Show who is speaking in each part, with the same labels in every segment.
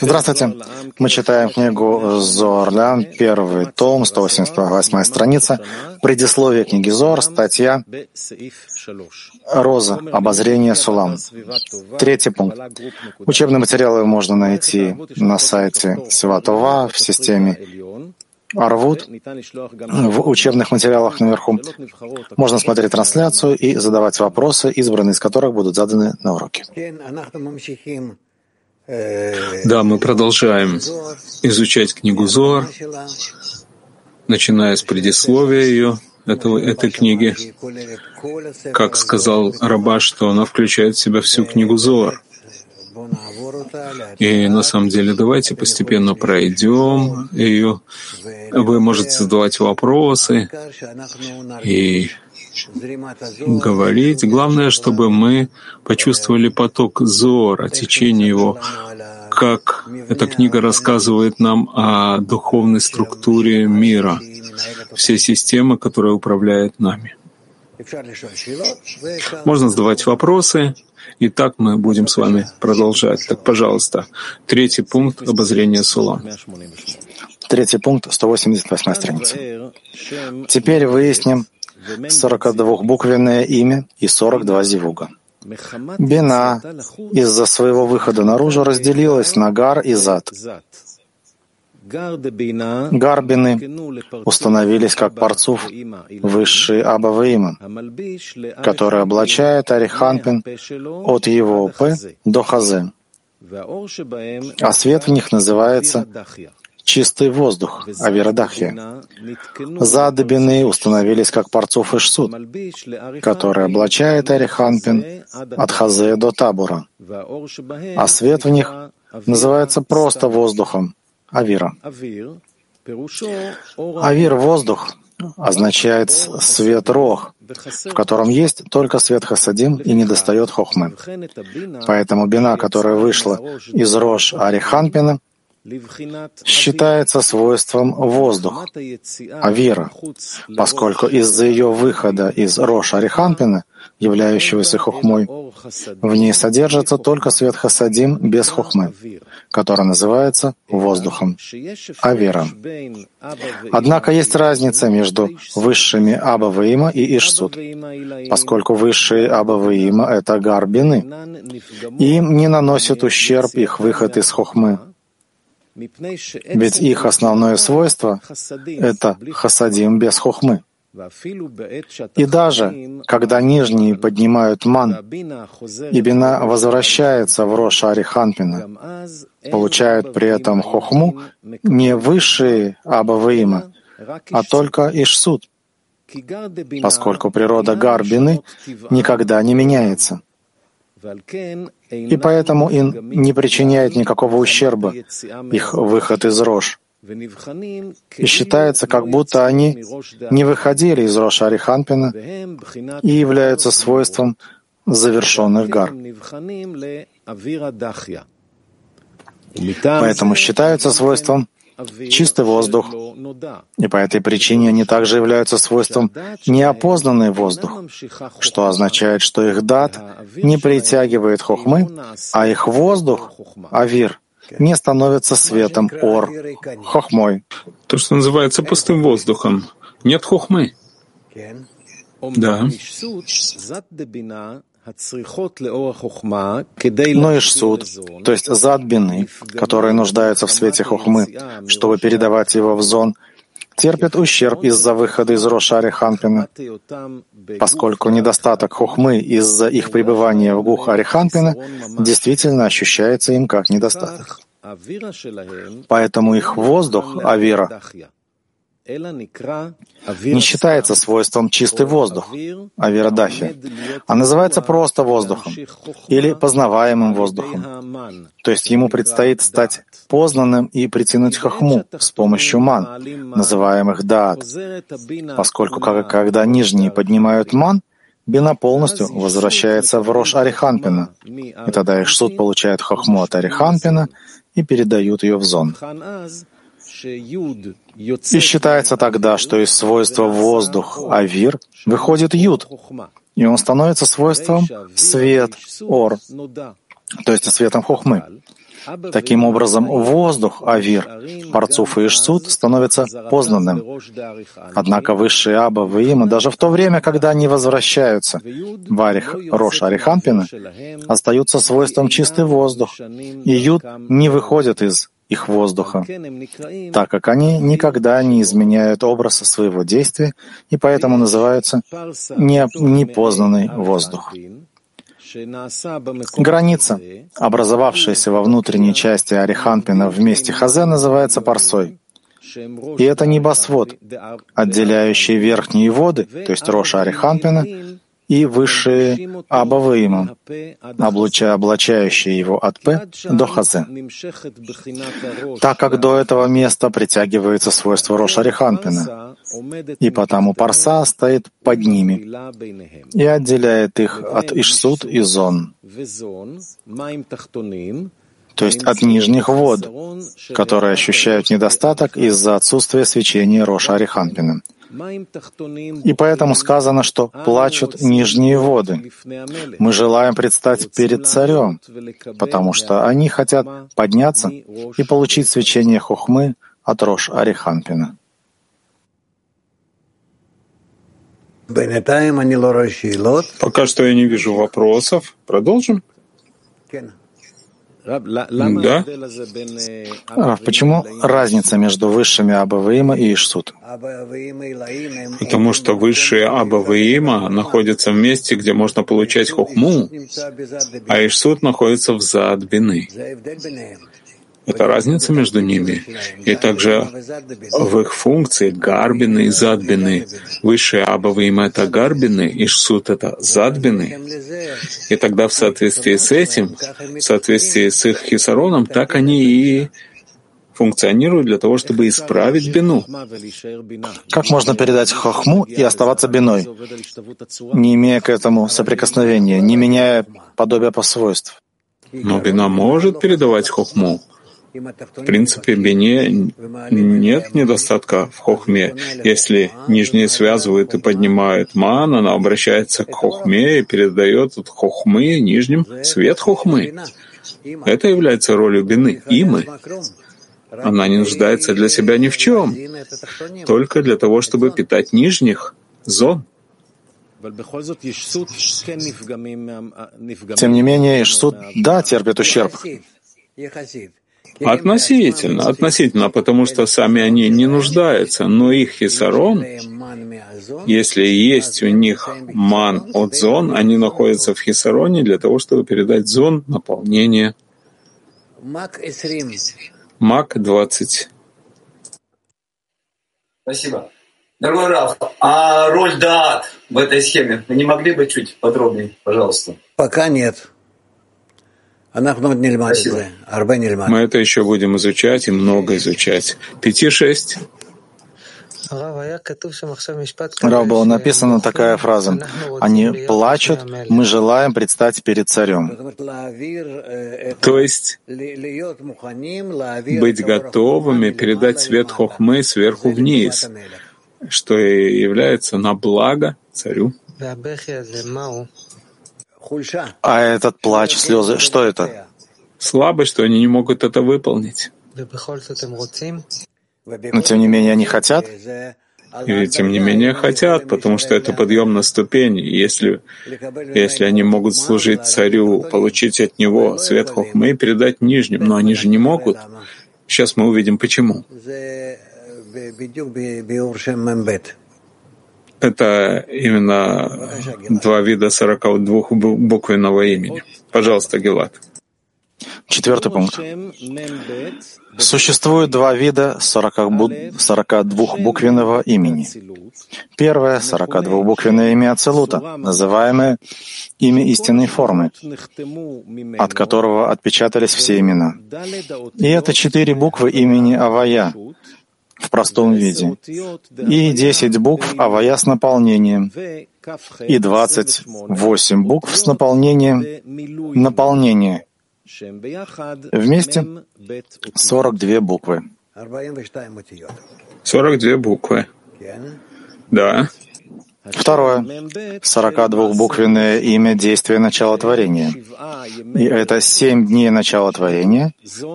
Speaker 1: Здравствуйте. Мы читаем книгу Зорлян, первый том, 188 страница, предисловие книги Зор, статья «Роза. Обозрение Сулам». Третий пункт. Учебные материалы можно найти на сайте Сиватова в системе Арвуд в учебных материалах наверху. Можно смотреть трансляцию и задавать вопросы, избранные из которых будут заданы на уроке.
Speaker 2: Да, мы продолжаем изучать книгу Зоар, начиная с предисловия ее, этого, этой книги. Как сказал Раба, что она включает в себя всю книгу Зоар. И на самом деле давайте постепенно пройдем ее. Вы можете задавать вопросы и говорить. Главное, чтобы мы почувствовали поток Зора, течение его, как эта книга рассказывает нам о духовной структуре мира, всей системы, которая управляет нами. Можно задавать вопросы, и так мы будем с вами продолжать. Так, пожалуйста, третий пункт обозрения Сула.
Speaker 1: Третий пункт, 188 страница. Теперь выясним 42-буквенное имя и 42 зивуга. Бина из-за своего выхода наружу разделилась на гар и зад. Гарбины установились как парцув высший Абаваима, который облачает Ариханпин от его П до Хазе. А свет в них называется чистый воздух, Авирадахи. Задобины установились как парцуф и шсуд, который облачает Ариханпин от Хазе до Табура. А свет в них называется просто воздухом, Авира. Авир — воздух, означает свет рог, в котором есть только свет хасадим и недостает хохмы. Поэтому бина, которая вышла из рож Ариханпина, считается свойством воздух, авира, поскольку из-за ее выхода из рож Ариханпина — являющегося хухмой. В ней содержится только свет хасадим без хухмы, который называется воздухом, авера. Однако есть разница между высшими Абаваима и Ишсуд, поскольку высшие Абаваима — это гарбины. Им не наносит ущерб их выход из хухмы, ведь их основное свойство — это хасадим без хухмы. И даже когда нижние поднимают ман, и бина возвращается в Рош Ариханпина, получают при этом хохму не высшие Абаваима, а только Ишсуд, поскольку природа Гарбины никогда не меняется. И поэтому им не причиняет никакого ущерба их выход из рож. И считается, как будто они не выходили из Роша Ариханпина и являются свойством завершенных гар. Поэтому считаются свойством чистый воздух, и по этой причине они также являются свойством неопознанный воздух, что означает, что их дат не притягивает хохмы, а их воздух, авир, не становится светом ор, хохмой.
Speaker 2: То, что называется пустым воздухом. Нет хохмы. Да.
Speaker 1: Но и шсуд, то есть зад бины, которые нуждаются в свете хохмы, чтобы передавать его в зон, терпят ущерб из-за выхода из Рошари Ханпина, поскольку недостаток хухмы из-за их пребывания в гух Ариханпина действительно ощущается им как недостаток. Поэтому их воздух, авира, не считается свойством чистый воздух, авирадахи, а называется просто воздухом или познаваемым воздухом. То есть ему предстоит стать познанным и притянуть хахму с помощью ман, называемых даат, поскольку когда нижние поднимают ман, Бина полностью возвращается в Рош Ариханпина, и тогда их суд получает хохму от Ариханпина и передают ее в зон. И считается тогда, что из свойства воздух, авир, выходит юд, и он становится свойством свет, ор. то есть светом хохмы. Таким образом, воздух, авир, парцуф и ишсут становится познанным. Однако высшие Аба Ваима, даже в то время, когда они возвращаются в Арих Рош Арихампина, остаются свойством чистый воздух, и Юд не выходит из их воздуха, так как они никогда не изменяют образ своего действия и поэтому называются непознанный воздух. Граница, образовавшаяся во внутренней части Ариханпина вместе Хазе, называется парсой. И это небосвод, отделяющий верхние воды, то есть Роша Ариханпина, и высшие Абаваима, облачающие его от П до Хазе. Так как до этого места притягивается свойство Роша Риханпина, и потому Парса стоит под ними и отделяет их от Ишсут и Зон, то есть от нижних вод, которые ощущают недостаток из-за отсутствия свечения Роша Ариханпина. И поэтому сказано, что плачут нижние воды. Мы желаем предстать перед царем, потому что они хотят подняться и получить свечение хухмы от Рош Ариханпина.
Speaker 2: Пока что я не вижу вопросов. Продолжим? Да?
Speaker 1: А почему разница между высшими Абаваима и Ишсут?
Speaker 2: Потому что высшие Абаваима находятся в месте, где можно получать хохму, а Ишсут находится в Заадбины. Это разница между ними. И также в их функции гарбины и задбины. Высшие абовы им это гарбины, и шсут это задбины. И тогда в соответствии с этим, в соответствии с их хисароном, так они и функционируют для того, чтобы исправить бину.
Speaker 1: Как можно передать хохму и оставаться биной, не имея к этому соприкосновения, не меняя подобие по свойств?
Speaker 2: Но бина может передавать хохму. В принципе, в Бене нет недостатка в хохме. Если нижние связывают и поднимают ман, она обращается к хохме и передает от хохмы нижним свет хохмы. Это является ролью Бены, имы. Она не нуждается для себя ни в чем, только для того, чтобы питать нижних зон.
Speaker 1: Тем не менее, Ишсуд, да, терпит ущерб.
Speaker 2: Относительно, относительно, потому что сами они не нуждаются, но их хисарон, если есть у них ман от зон, они находятся в хисароне для того, чтобы передать зон наполнение. Мак 20.
Speaker 3: Спасибо. Дорогой Раф, а роль даат в этой схеме, вы не могли бы чуть подробнее, пожалуйста?
Speaker 4: Пока нет.
Speaker 2: Мы это еще будем изучать и много изучать. Пяти-шесть.
Speaker 1: Рав, была написана такая фраза. Они плачут, мы желаем предстать перед царем.
Speaker 2: То есть быть готовыми передать свет хохмы сверху вниз, что и является на благо царю.
Speaker 1: А этот плач, слезы, что это?
Speaker 2: Слабость, что они не могут это выполнить.
Speaker 1: Но тем не менее они хотят.
Speaker 2: И тем не менее хотят, потому что это подъем на ступень. Если, если они могут служить царю, получить от него свет хохмы и передать нижним, но они же не могут. Сейчас мы увидим почему. Это именно два вида 42 буквенного имени. Пожалуйста, Гелат.
Speaker 1: Четвертый пункт. Существует два вида 42-буквенного имени. Первое — 42-буквенное имя Ацелута, называемое имя истинной формы, от которого отпечатались все имена. И это четыре буквы имени Авая, в простом виде, и 10 букв Авая с наполнением, и 28 букв с наполнением наполнения. Вместе 42 буквы.
Speaker 2: 42 буквы. Да.
Speaker 1: Второе. 42-буквенное имя действия начала творения. И это семь дней начала творения,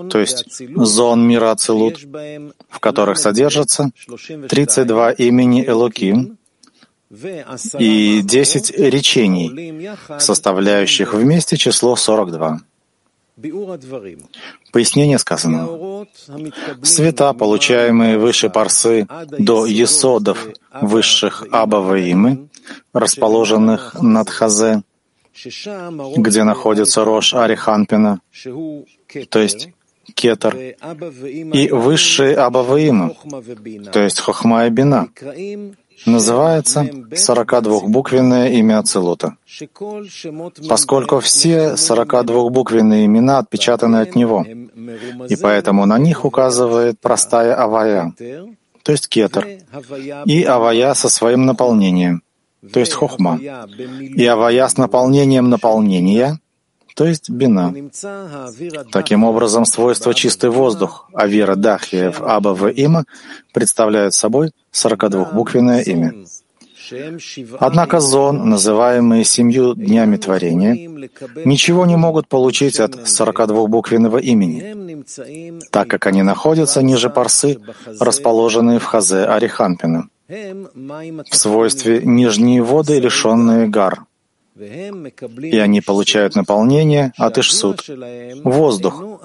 Speaker 1: то есть зон мира Ацилут, в которых содержатся 32 имени Элоким и 10 речений, составляющих вместе число 42. Пояснение сказано. Света, получаемые выше парсы до есодов высших Абаваимы, расположенных над Хазе, где находится Рош Ариханпина, то есть Кетер, и высшие Абаваимы, то есть Хохма и Бина, называется 42-буквенное имя Ацелута, поскольку все 42-буквенные имена отпечатаны от него, и поэтому на них указывает простая авая, то есть кетер, и авая со своим наполнением, то есть хохма, и авая с наполнением наполнения, то есть бина. Таким образом, свойства чистый воздух, авира дахиев, аба в има представляют собой 42-буквенное имя. Однако зон, называемые семью днями творения, ничего не могут получить от 42-буквенного имени, так как они находятся ниже парсы, расположенные в хазе Ариханпина, в свойстве нижние воды, лишенные гар и они получают наполнение от Ишсуд, воздух,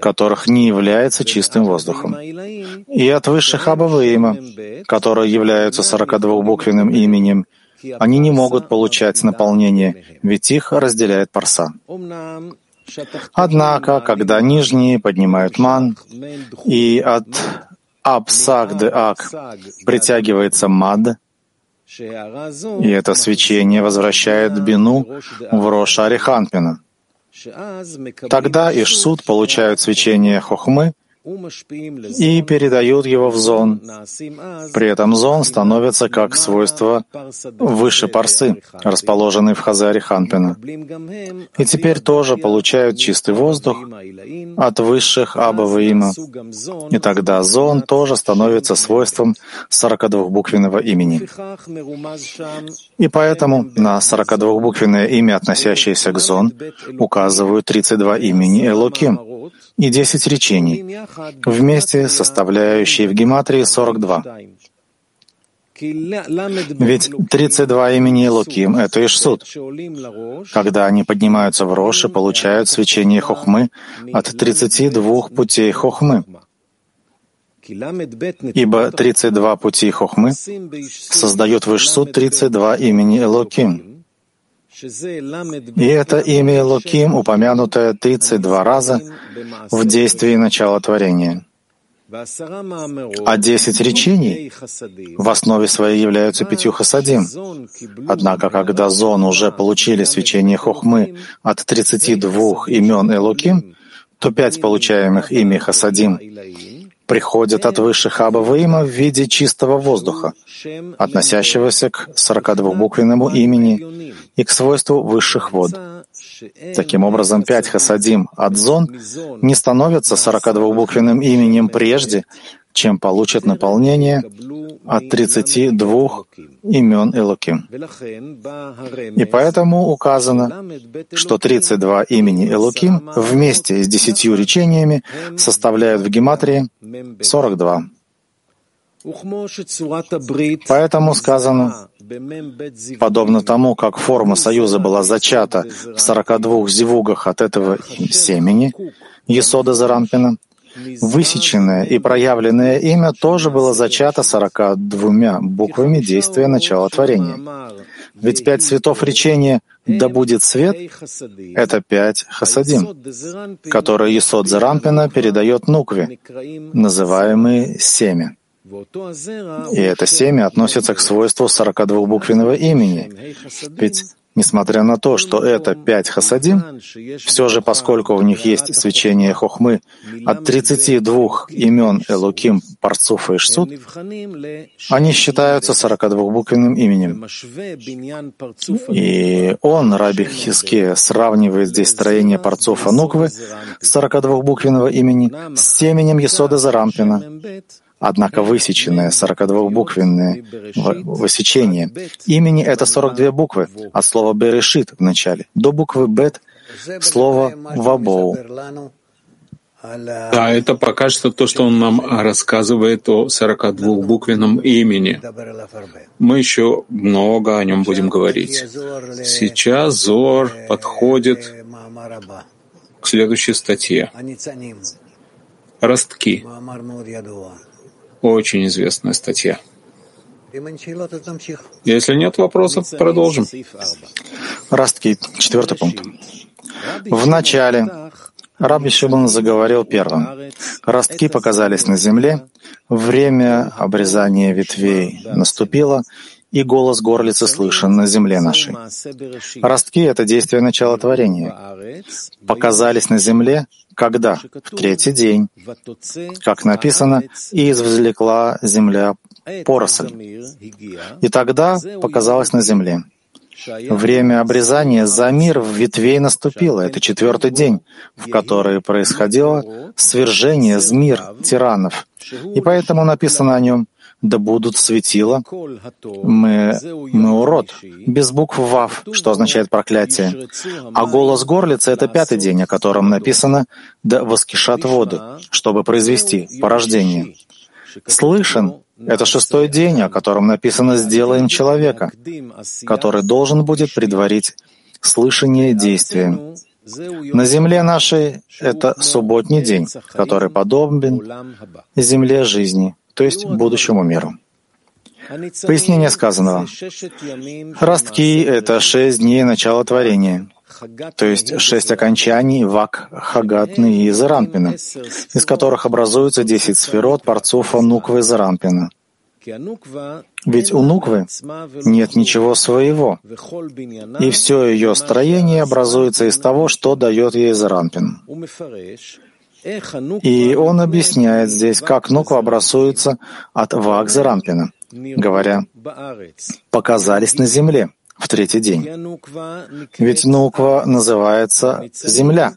Speaker 1: которых не является чистым воздухом, и от высших Абаваима, которые являются 42-буквенным именем, они не могут получать наполнение, ведь их разделяет парса. Однако, когда нижние поднимают ман, и от Абсаг де Ак притягивается мад, и это свечение возвращает бину в Роша Ариханпина. Тогда Ишсуд получают свечение Хохмы и передают его в зон. При этом зон становится как свойство выше парсы, расположенный в Хазаре Ханпина. И теперь тоже получают чистый воздух от высших Абаваима. И тогда зон тоже становится свойством 42-буквенного имени. И поэтому на 42-буквенное имя, относящееся к зон, указывают 32 имени Элоким и 10 речений, вместе составляющие в гематрии 42. Ведь 32 имени Луким — это Ишсуд. Когда они поднимаются в Рош и получают свечение Хохмы от 32 путей Хохмы. Ибо 32 пути Хохмы создают в Ишсуд 32 имени Элоким. И это имя Элоким, упомянутое 32 раза в действии начала творения. А десять речений в основе своей являются пятью хасадим. Однако, когда зон уже получили свечение хохмы от 32 имен Элоким, то пять получаемых ими хасадим приходят от высших Абаваима в виде чистого воздуха, относящегося к 42-буквенному имени и к свойству высших вод. Таким образом, пять хасадим от зон не становятся 42-буквенным именем прежде, чем получат наполнение от 32 имен Элоким. И поэтому указано, что 32 имени Элоким вместе с десятью речениями составляют в гематрии 42. Поэтому сказано, подобно тому, как форма союза была зачата в 42 зивугах от этого семени, Есода Зарампина, высеченное и проявленное имя тоже было зачато 42 буквами действия начала творения. Ведь пять цветов речения «Да будет свет» — это пять хасадим, которые Есод Зарампина передает Нукве, называемые семя. И это семя относится к свойству 42-буквенного имени. Ведь Несмотря на то, что это пять хасадим, все же, поскольку у них есть свечение хохмы от 32 имен Элуким, Парцуф и Шсуд, они считаются 42-буквенным именем. И он, Раби Хиске, сравнивает здесь строение Парцуфа Нуквы 42-буквенного имени с семенем Есода Зарампина, Однако высеченное 42-буквенное высечение имени — это 42 буквы от слова «берешит» в начале до буквы «бет» слова «вабоу».
Speaker 2: Да, это пока что то, что он нам рассказывает о 42-буквенном имени. Мы еще много о нем будем говорить. Сейчас Зор подходит к следующей статье. Ростки. Очень известная статья. Если нет вопросов, продолжим.
Speaker 1: Ростки. Четвертый пункт. В начале Раби Шимон заговорил первым. Ростки показались на земле, время обрезания ветвей наступило, и голос горлицы слышен на земле нашей. Ростки — это действие начала творения. Показались на земле, когда? В третий день. Как написано, «И извлекла земля поросль». И тогда показалось на земле. Время обрезания за мир в ветвей наступило. Это четвертый день, в который происходило свержение змир, тиранов. И поэтому написано о нем «Да будут светила». Мы, урод, без букв «вав», что означает проклятие. А голос горлицы — это пятый день, о котором написано «Да воскишат воды», чтобы произвести порождение. Слышен это шестой день, о котором написано «сделаем человека», который должен будет предварить слышание действия. На земле нашей это субботний день, который подобен земле жизни, то есть будущему миру. Пояснение сказанного. Ростки — это шесть дней начала творения то есть шесть окончаний вак, хагатны и зарампина, из которых образуются десять сферот, парцуфа, нуквы и зарампина. Ведь у нуквы нет ничего своего, и все ее строение образуется из того, что дает ей зарампин. И он объясняет здесь, как нуква образуется от вак зарампина, говоря, «показались на земле» в третий день. Ведь нуква называется земля,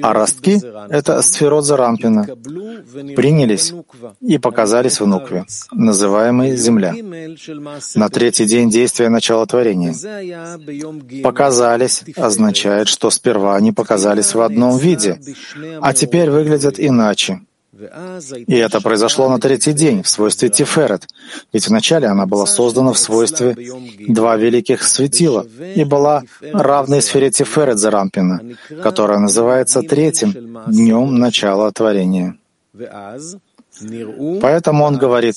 Speaker 1: а ростки — это сферот Зарампина, принялись и показались в нукве, называемой земля. На третий день действия начала творения. Показались означает, что сперва они показались в одном виде, а теперь выглядят иначе. И это произошло на третий день в свойстве Тиферет, ведь вначале она была создана в свойстве два великих светила и была равной сфере Тиферет Зарампина, которая называется третьим днем начала творения. Поэтому он говорит,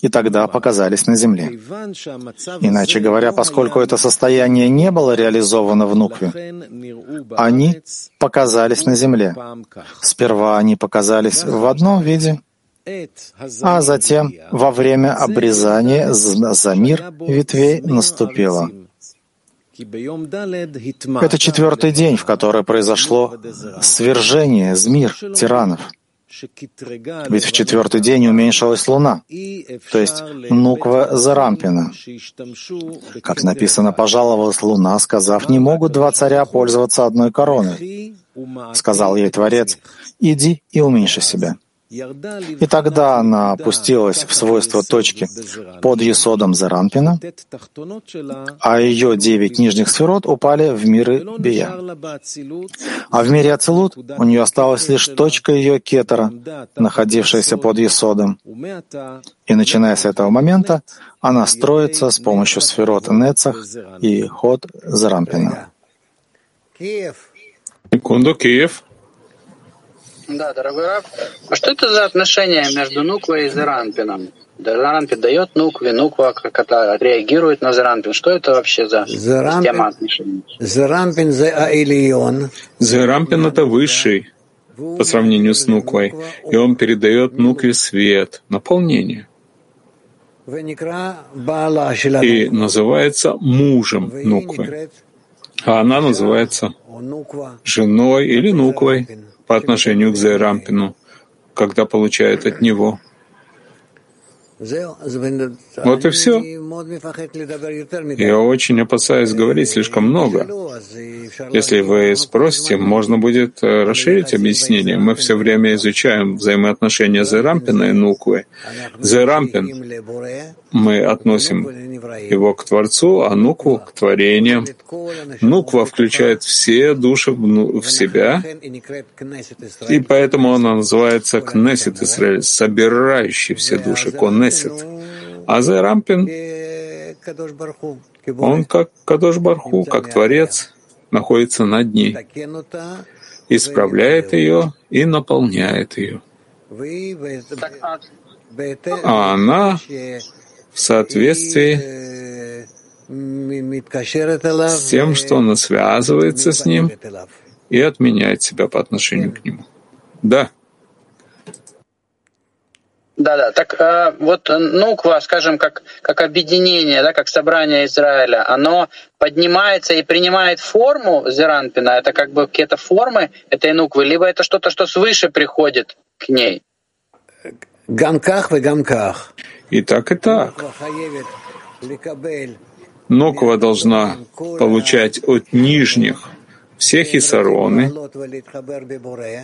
Speaker 1: и тогда показались на земле. Иначе говоря, поскольку это состояние не было реализовано в Нукве, они показались на земле. Сперва они показались в одном виде, а затем во время обрезания за мир ветвей наступило. Это четвертый день, в который произошло свержение змир, тиранов — ведь в четвертый день уменьшилась луна, то есть Нуква Зарампина. Как написано, пожаловалась луна, сказав, «Не могут два царя пользоваться одной короной». Сказал ей Творец, «Иди и уменьши себя». И тогда она опустилась в свойство точки под Есодом Заранпина, а ее девять нижних сферот упали в миры Бия. А в мире Ацелут у нее осталась лишь точка ее кетера, находившаяся под Есодом. И начиная с этого момента, она строится с помощью сферот Нецах и ход Зарампина.
Speaker 2: Секунду, Киев.
Speaker 4: Да, дорогой Раб, а что это за отношение между Нуквой и Зеранпином? Заранпин дает Нукве, Нуква как это реагирует на Заранпин. Что это вообще за Зарампин, система отношений?
Speaker 5: Заранпин за Аилион.
Speaker 2: Зарампин — это высший по сравнению с Нуквой, и он передает Нукве свет, наполнение. И называется мужем Нуквы. А она называется женой или Нуквой по отношению к Зайрампину, когда получает от него. Вот и все. Я очень опасаюсь говорить слишком много. Если вы спросите, можно будет э, расширить объяснение. Мы все время изучаем взаимоотношения Зерампина и Нуквы. Зерампин мы относим его к Творцу, а Нукву — к творениям. Нуква включает все души в себя, и поэтому она называется Кнесет Израиль, собирающий все души, Конесет. А Зерампин, он как Кадош Барху, как Творец, находится над ней, исправляет ее и наполняет ее. А она в соответствии с тем, что она связывается с ним и отменяет себя по отношению к нему. Да.
Speaker 4: Да, да. Так э, вот Нуква, скажем, как, как объединение, да, как собрание Израиля, оно поднимается и принимает форму Зеранпина, это как бы какие-то формы этой Нуквы, либо это что-то, что свыше приходит к ней.
Speaker 5: Гамках и гамках.
Speaker 2: И так, и так. Ноква должна получать от нижних все хисароны,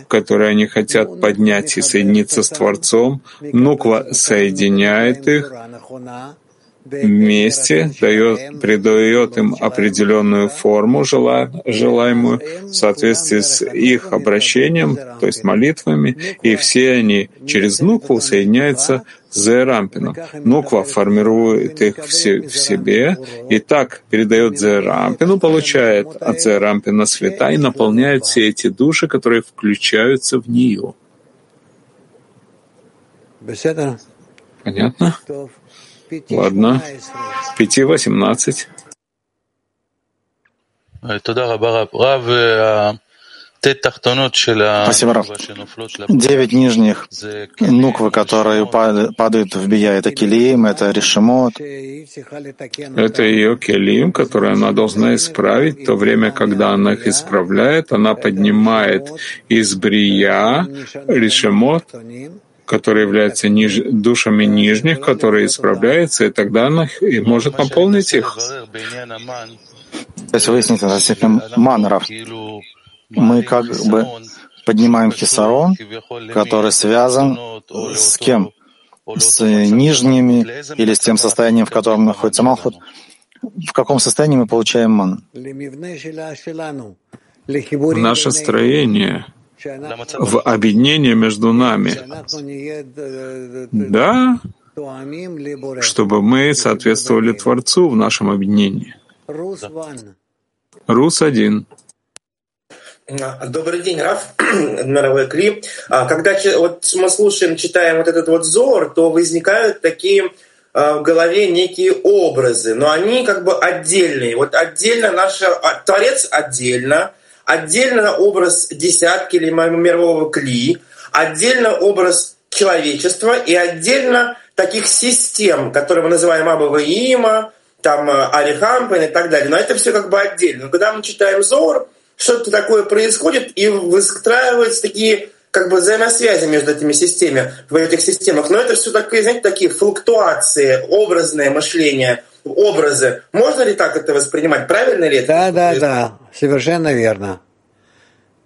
Speaker 2: которые они хотят поднять и соединиться с Творцом. Нуква соединяет их, вместе дает, придает им определенную форму желаемую в соответствии с их обращением, то есть молитвами, и все они через нукву соединяются с Зерампином. Нуква формирует их в, себе, и так передает Зерампину, получает от Зерампина света и наполняет все эти души, которые включаются в нее. Понятно? Ладно. Пяти восемнадцать.
Speaker 1: Спасибо, Раф. Девять нижних нуквы, которые падают в Бия, это Килиим, это Решемот.
Speaker 2: Это ее Келим, который она должна исправить. В то время, когда она их исправляет, она поднимает из Брия Решемот, которые являются ниж... душами нижних, которые исправляются, и тогда она и может наполнить их.
Speaker 1: То есть выяснить относительно манеров. Мы как бы поднимаем хисарон, который связан с кем? С нижними или с тем состоянием, в котором находится Малхут? В каком состоянии мы получаем ман?
Speaker 2: Наше строение — в объединение между нами. Да, чтобы мы соответствовали Творцу в нашем объединении. Рус один.
Speaker 6: Добрый день, Раф, мировой Кли. А, когда вот мы слушаем, читаем вот этот вот зор, то возникают такие а, в голове некие образы, но они как бы отдельные. Вот отдельно наш а, Творец отдельно, отдельно образ десятки или мирового кли, отдельно образ человечества и отдельно таких систем, которые мы называем Абава там э, Арихампен и так далее. Но это все как бы отдельно. Но когда мы читаем Зор, что-то такое происходит, и выстраиваются такие как бы взаимосвязи между этими системами, в этих системах. Но это все такие, знаете, такие флуктуации, образное мышление – образы. Можно ли так это воспринимать? Правильно ли это?
Speaker 5: Да, да, да, совершенно верно.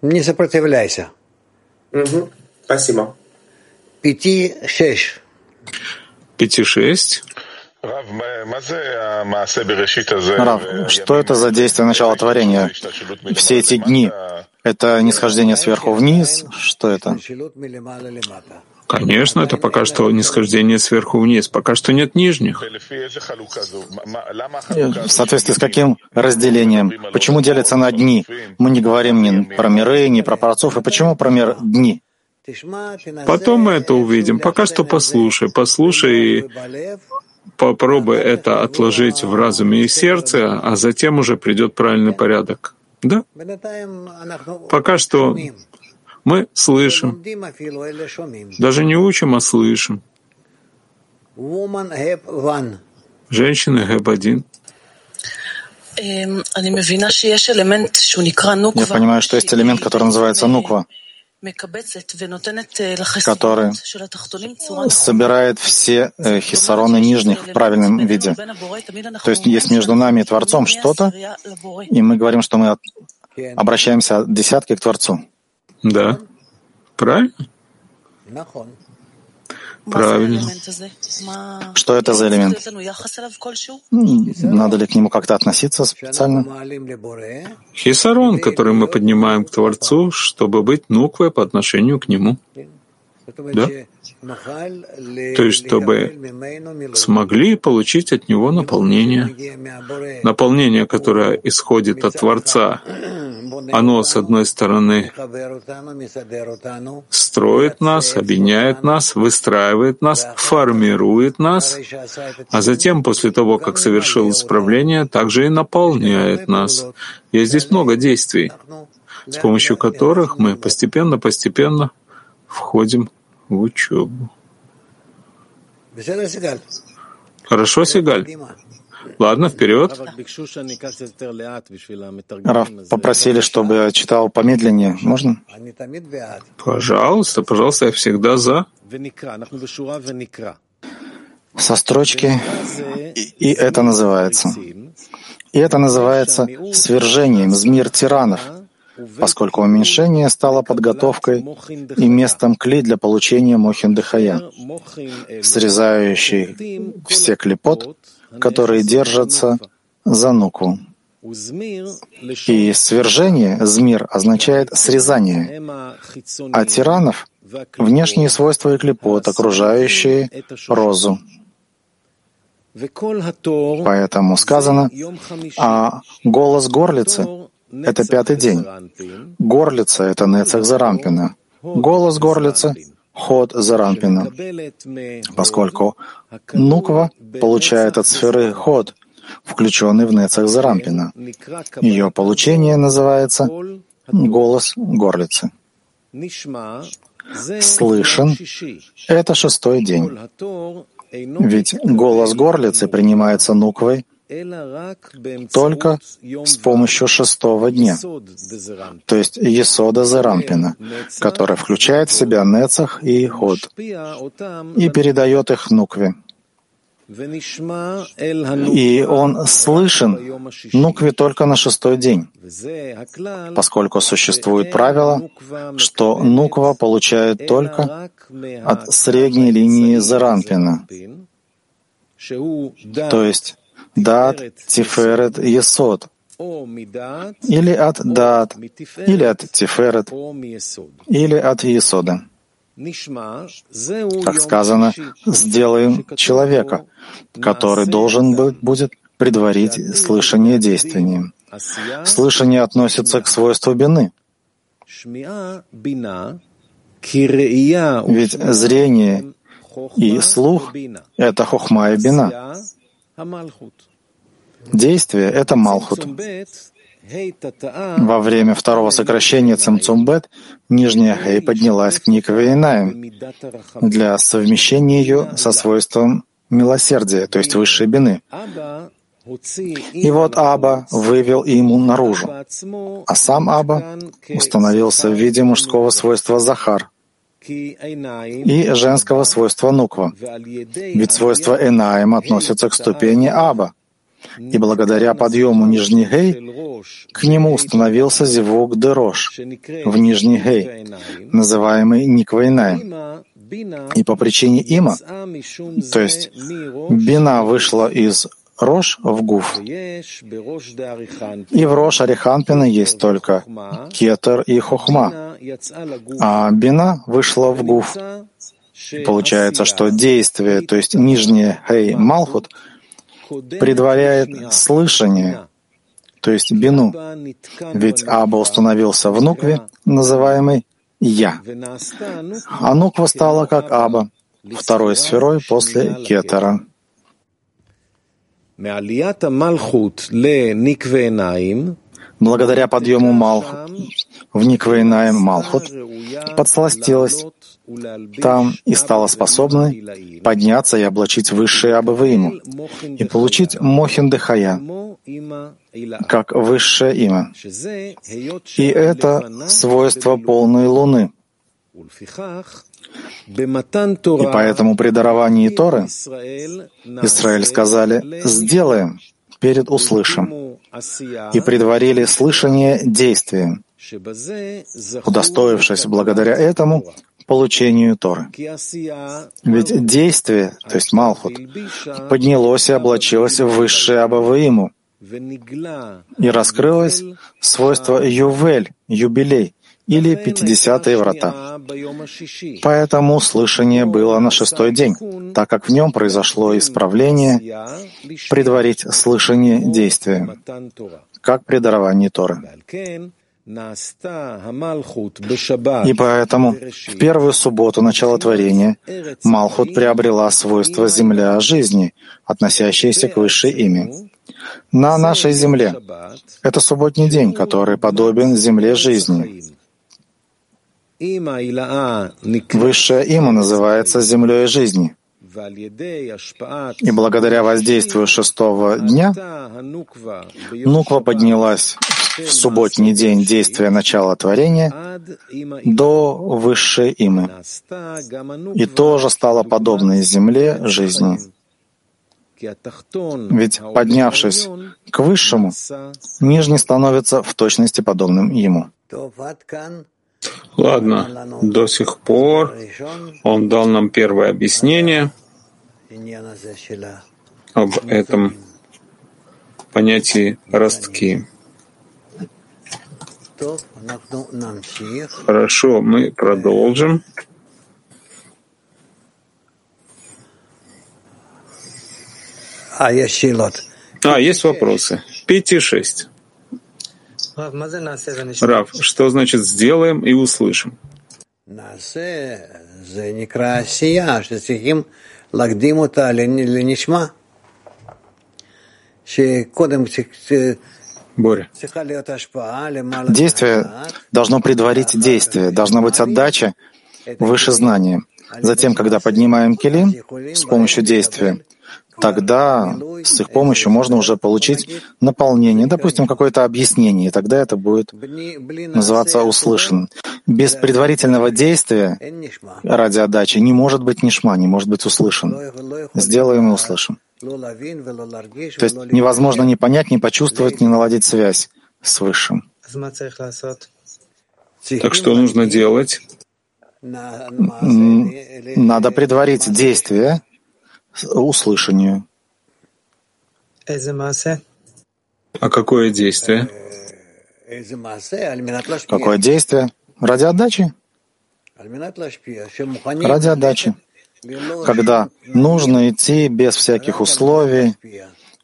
Speaker 5: Не сопротивляйся.
Speaker 6: Угу. Спасибо.
Speaker 5: Пяти-шесть.
Speaker 2: Пяти-шесть.
Speaker 1: Рав, что это за действие начала творения? Все эти дни — это нисхождение сверху вниз? Что это?
Speaker 2: Конечно, это пока что нисхождение сверху вниз, пока что нет нижних.
Speaker 1: В соответствии с каким разделением? Почему делятся на дни? Мы не говорим ни про миры, ни про праотцов. И почему про мир дни?
Speaker 2: Потом мы это увидим. Пока что послушай, послушай и попробуй это отложить в разуме и сердце, а затем уже придет правильный порядок. Да? Пока что мы слышим. Даже не учим, а слышим. Женщины ГЭП-1.
Speaker 1: Я понимаю, что есть элемент, который называется нуква. который собирает все э, хисароны нижних в правильном виде. То есть есть между нами и Творцом что-то, и мы говорим, что мы обращаемся от десятки к Творцу.
Speaker 2: Да, правильно? Правильно.
Speaker 1: Что это за элемент? Надо ли к нему как-то относиться специально?
Speaker 2: Хисарон, который мы поднимаем к Творцу, чтобы быть нуквой по отношению к нему. Да? То есть, чтобы смогли получить от него наполнение. Наполнение, которое исходит от Творца, оно, с одной стороны, строит нас, объединяет нас, выстраивает нас, формирует нас, а затем, после того, как совершил исправление, также и наполняет нас. Есть здесь много действий, с помощью которых мы постепенно-постепенно входим в учебу. Хорошо, Сигаль? Ладно, вперед.
Speaker 1: Раф попросили, чтобы я читал помедленнее. Можно?
Speaker 2: Пожалуйста, пожалуйста, я всегда за.
Speaker 1: Со строчки «И это называется». И это называется свержением змир тиранов, поскольку уменьшение стало подготовкой и местом кли для получения мохин дыхая, срезающий все клепот, которые держатся за нуку. И свержение, змир, означает срезание, а тиранов — внешние свойства и клепот, окружающие розу. Поэтому сказано, а голос горлицы — это пятый день. Горлица — это Нецах Зарампина. Голос горлицы — ход Зарампина. Поскольку Нуква получает от сферы ход, включенный в Нецах Зарампина. Ее получение называется голос горлицы. Слышен — это шестой день. Ведь голос горлицы принимается нуквой только с помощью шестого дня, то есть Есода Зарампина, который включает в себя Нецах и Ход и передает их нукве. И он слышен нукве только на шестой день, поскольку существует правило, что нуква получает только от средней линии Зарампина, то есть Дат, Тиферет, Есод, или от Дат, или от Тиферет, или от Есода. Как сказано, сделаем человека, который должен будет предварить слышание действиянием. Слышание относится к свойству бины. Ведь зрение и слух — это хохма и бина. Действие — это малхут. Во время второго сокращения Цимцумбет нижняя Хей поднялась к Никове Инаем для совмещения ее со свойством милосердия, то есть высшей бины. И вот Аба вывел ему наружу, а сам Аба установился в виде мужского свойства Захар и женского свойства Нуква, ведь свойство Энаем относится к ступени Аба, и благодаря подъему Нижний Гей к нему установился зевук Дерош в Нижний Гей, называемый Никвайнаем. И по причине има, то есть Бина вышла из Рош в Гуф. И в Рош Ариханпина есть только Кетер и Хохма, а Бина вышла в Гуф. Получается, что действие, то есть нижнее Хей Малхут, предваряет слышание, то есть бину. Ведь Аба установился в Нукве, называемый «Я». А Нуква стала как Аба, второй сферой после Кетера. Благодаря подъему Малхут в Никвейнаем Малхут подсластилась там и стала способной подняться и облачить высшее Абаваиму и получить Мохин Дехая, как высшее имя. И это свойство полной луны, И поэтому при даровании Торы Израиль сказали «сделаем» перед услышим и предварили слышание действием, удостоившись благодаря этому получению Торы. Ведь действие, то есть Малхут, поднялось и облачилось в высшее Абаваиму, и раскрылось свойство Ювель, юбилей, или пятидесятые врата. Поэтому слышание было на шестой день, так как в нем произошло исправление, предварить слышание действием, как при даровании Торы. И поэтому в первую субботу начала творения Малхут приобрела свойство земля жизни, относящееся к высшей ими. На нашей земле это субботний день, который подобен земле жизни. Высшее има называется землей жизни. И благодаря воздействию шестого дня Нуква поднялась в субботний день действия начала творения до высшей имы и тоже стала подобной земле жизни. Ведь, поднявшись к высшему, нижний становится в точности подобным ему.
Speaker 2: Ладно, до сих пор он дал нам первое объяснение об этом понятии ростки. Хорошо, мы продолжим.
Speaker 5: А, есть
Speaker 2: А, есть вопросы. Пять и шесть. Рав, что значит «сделаем и услышим»?
Speaker 1: Боря. Действие должно предварить действие, должна быть отдача выше знания. Затем, когда поднимаем келим с помощью действия, тогда с их помощью можно уже получить наполнение, допустим, какое-то объяснение, и тогда это будет называться услышан. Без предварительного действия ради отдачи не может быть нишма, не может быть услышан. Сделаем и услышим. То есть невозможно не понять, не почувствовать, не наладить связь с Высшим.
Speaker 2: Так что нужно делать?
Speaker 1: Надо предварить действие услышанию.
Speaker 2: А какое действие?
Speaker 1: Какое действие? Ради отдачи? Ради отдачи. Когда нужно идти без всяких условий,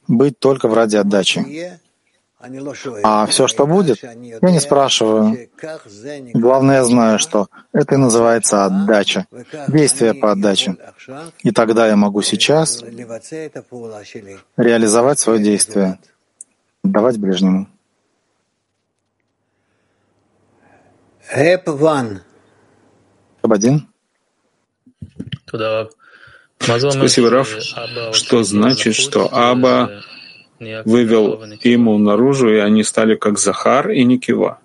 Speaker 1: быть только в ради отдачи. А все, что будет, я не спрашиваю. Главное, я знаю, что это и называется отдача, действие по отдаче. И тогда я могу сейчас реализовать свое действие, давать ближнему. один.
Speaker 2: Спасибо, Раф. Что значит, что Аба вывел Иму наружу, и они стали как Захар и Никива.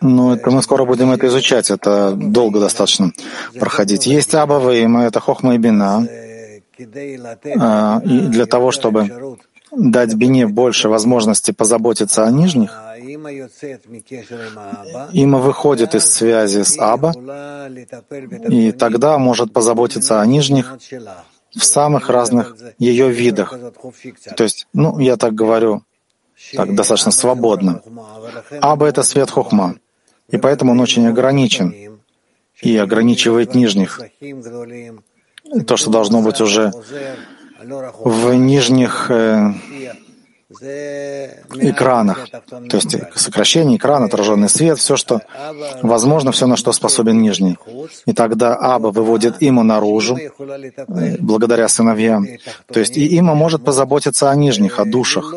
Speaker 1: Ну, это мы скоро будем это изучать, это долго достаточно проходить. Есть Аба Има, это Хохма и Бина. А, и для того, чтобы дать Бине больше возможности позаботиться о нижних, Има выходит из связи с Аба, и тогда может позаботиться о нижних в самых разных ее видах. То есть, ну, я так говорю, так достаточно свободно. Аба — это свет хохма, и поэтому он очень ограничен и ограничивает нижних. То, что должно быть уже в нижних э, экранах, то есть сокращение экрана, отраженный свет, все, что возможно, все, на что способен нижний. И тогда Аба выводит Иму наружу, э, благодаря сыновьям. То есть и Има может позаботиться о нижних, о душах,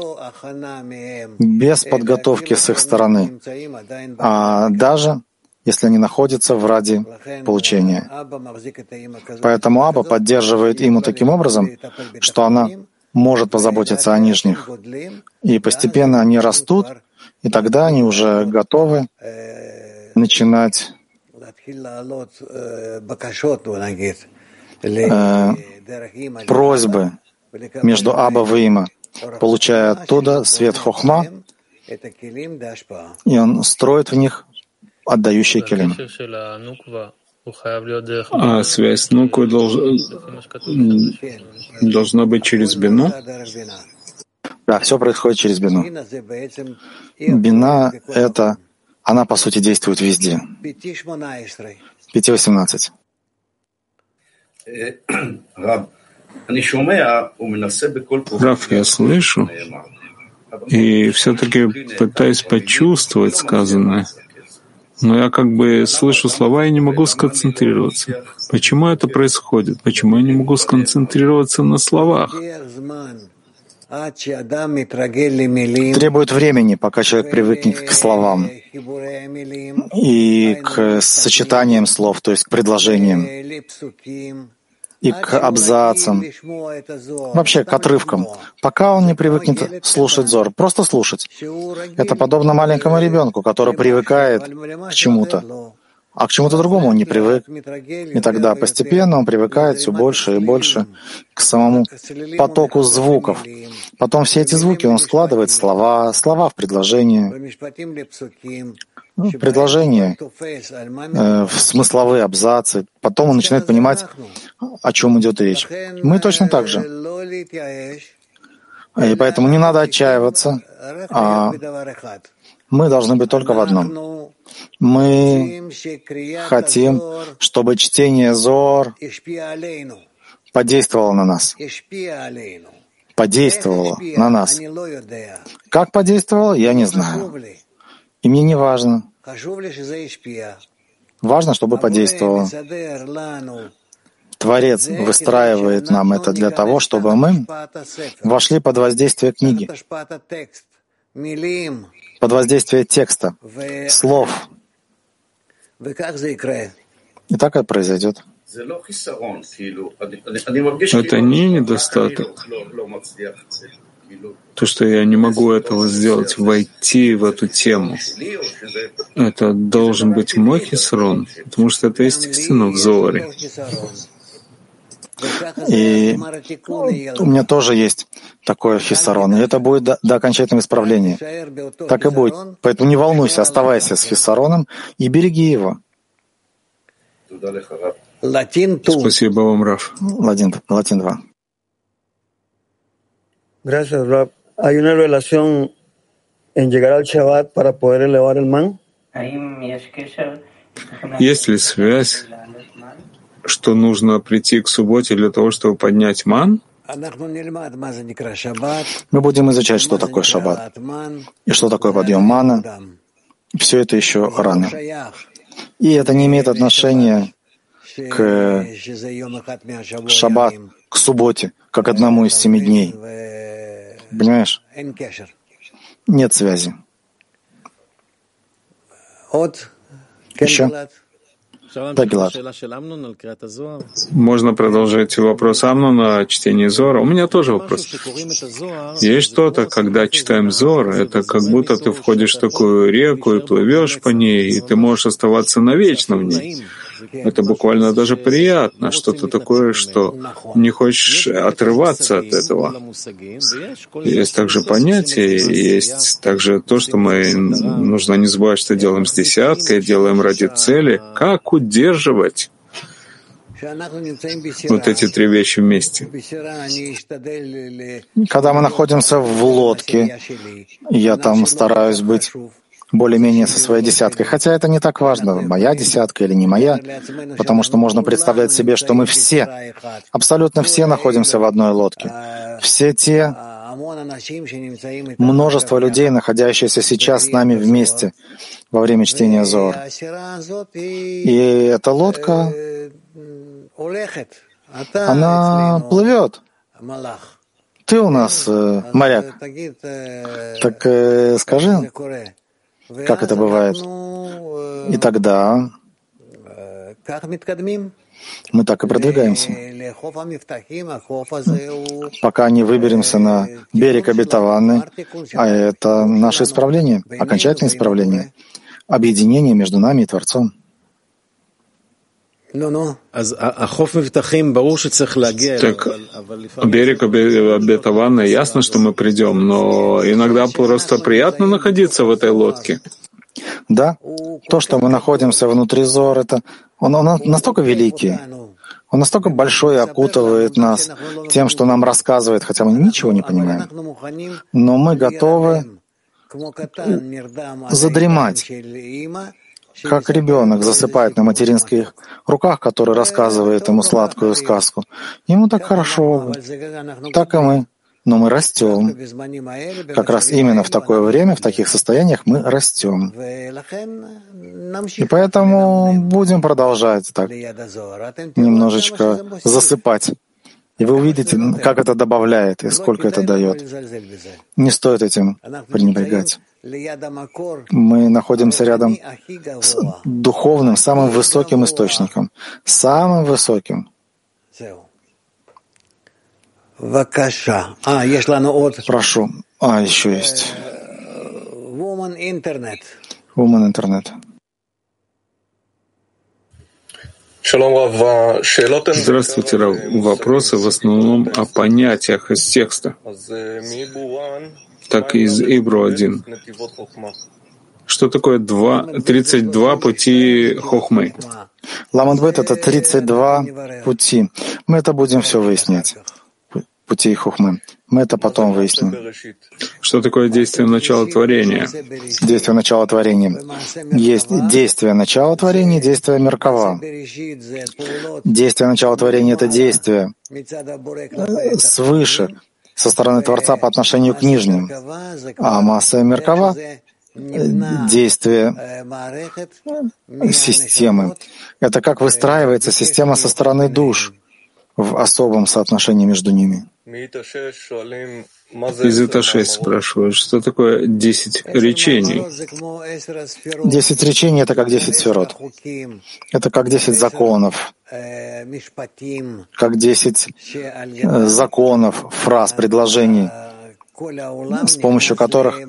Speaker 1: без подготовки с их стороны. А даже если они находятся в ради получения. Поэтому Аба поддерживает Иму таким образом, что она может позаботиться о нижних. И постепенно они растут, и тогда они уже готовы начинать э, просьбы между Аба и Има, получая оттуда свет Хохма, и он строит в них отдающие келим.
Speaker 2: А связь с нуквой долж... должна быть через бину?
Speaker 1: Да, все происходит через бину. Бина — это, она, по сути, действует везде. 5.18.
Speaker 2: Раф, я слышу и все-таки пытаюсь почувствовать сказанное. Но я как бы слышу слова и не могу сконцентрироваться. Почему это происходит? Почему я не могу сконцентрироваться на словах?
Speaker 1: Требует времени, пока человек привыкнет к словам и к сочетаниям слов, то есть к предложениям и к абзацам, вообще к отрывкам, пока он не привыкнет слушать Зор, просто слушать. Это подобно маленькому ребенку, который привыкает к чему-то, а к чему-то другому он не привык. И тогда постепенно он привыкает все больше и больше к самому потоку звуков. Потом все эти звуки он складывает в слова, слова в предложения, предложения, э, в смысловые абзацы. Потом он начинает понимать, о чем идет речь. Мы точно так же. И поэтому не надо отчаиваться, а мы должны быть только в одном. Мы хотим, чтобы чтение Зор подействовало на нас. Подействовало на нас. Как подействовало, я не знаю. И мне не важно. Важно, чтобы подействовало. Творец выстраивает нам это для того, чтобы мы вошли под воздействие книги, под воздействие текста, слов. И так это произойдет.
Speaker 2: Это не недостаток. То, что я не могу этого сделать, войти в эту тему, это должен быть мой хисрон, потому что это естественно в Зоре.
Speaker 1: И у меня тоже есть такое хисарон. И это будет до, до окончательного исправления. Так и будет. Поэтому не волнуйся, оставайся с хисароном и береги его.
Speaker 2: Спасибо вам, Раф.
Speaker 1: Латин, Латин 2.
Speaker 7: Gracias, Rab. ¿Hay una relación en llegar al Shabbat para poder elevar el man?
Speaker 2: Есть ли связь что нужно прийти к субботе для того, чтобы поднять ман?
Speaker 1: Мы будем изучать, что такое шаббат и что такое подъем мана. Все это еще рано. И это не имеет отношения к шаббат, к субботе, как одному из семи дней. Понимаешь? Нет связи. Еще? Да, Гилад.
Speaker 2: Можно продолжать вопрос Амнона о чтении Зора. У меня тоже вопрос. Есть что-то, когда читаем Зор, это как будто ты входишь в такую реку и плывешь по ней, и ты можешь оставаться навечно в ней. Это буквально даже приятно, что-то такое, что не хочешь отрываться от этого. Есть также понятие, есть также то, что мы нужно не забывать, что делаем с десяткой, делаем ради цели. Как удерживать вот эти три вещи вместе.
Speaker 1: Когда мы находимся в лодке, я там стараюсь быть более-менее со своей десяткой. Хотя это не так важно, моя десятка или не моя, потому что можно представлять себе, что мы все, абсолютно все находимся в одной лодке. Все те, множество людей, находящиеся сейчас с нами вместе во время чтения Зор. И эта лодка, она плывет. Ты у нас э, моряк. Так э, скажи, как это бывает. И тогда Мы так и продвигаемся. Пока не выберемся на берег обетованный, а это наше исправление, окончательное исправление, объединение между нами и Творцом.
Speaker 2: Так, берег обетованный, ясно, что мы придем, но иногда просто приятно находиться в этой лодке.
Speaker 1: Да, то, что мы находимся внутри Зор, это он, он настолько великий, он настолько большой и окутывает нас тем, что нам рассказывает, хотя мы ничего не понимаем. Но мы готовы задремать, как ребенок засыпает на материнских руках, который рассказывает ему сладкую сказку. Ему так хорошо, так и мы. Но мы растем. Как раз именно в такое время, в таких состояниях мы растем. И поэтому будем продолжать так немножечко засыпать и вы увидите, как это добавляет и сколько это дает. Не стоит этим пренебрегать. Мы находимся рядом с духовным, самым высоким источником. Самым высоким. Прошу. А, еще есть. Woman Internet.
Speaker 2: Здравствуйте, Рав. Вопросы в основном о понятиях из текста. Так из Ибру 1. Что такое 2, 32 пути хохмы?
Speaker 1: Ламадбет — это 32 пути. Мы это будем все выяснять. Пути хохмы. Мы это потом выясним.
Speaker 2: Что такое действие начала творения?
Speaker 1: Действие начала творения. Есть действие начала творения, действие Меркава. Действие начала творения — это действие свыше, со стороны Творца по отношению к нижним. А масса Меркава — действие системы. Это как выстраивается система со стороны душ в особом соотношении между ними.
Speaker 2: Из это шесть спрашивают, что такое десять речений?
Speaker 1: Десять речений — это как десять сферот. Это как десять законов, как десять э, законов, фраз, предложений, с помощью которых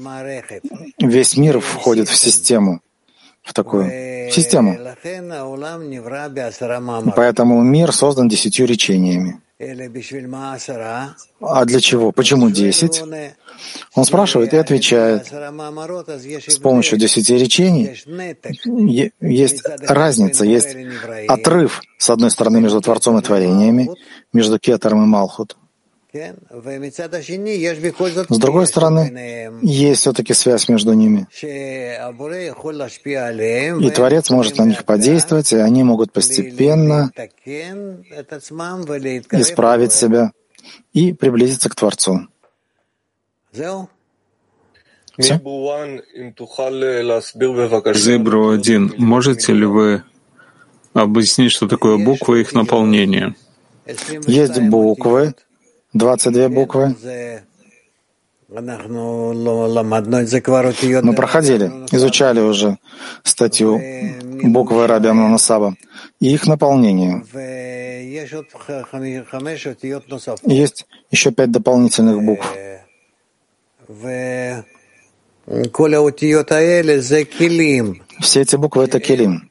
Speaker 1: весь мир входит в систему в такую систему. Поэтому мир создан десятью речениями. А для чего? Почему десять? Он спрашивает и отвечает. С помощью десяти речений есть разница, есть отрыв, с одной стороны, между Творцом и творениями, между Кетером и Малхут. С другой стороны, есть все-таки связь между ними. И Творец может на них подействовать, и они могут постепенно исправить себя и приблизиться к Творцу. Все?
Speaker 2: Зебру один. Можете ли вы объяснить, что такое буквы и их наполнение?
Speaker 1: Есть буквы, 22 буквы. Мы проходили, изучали уже статью буквы Раби Амнасаба и их наполнение. Есть еще пять дополнительных букв. Все эти буквы — это келим,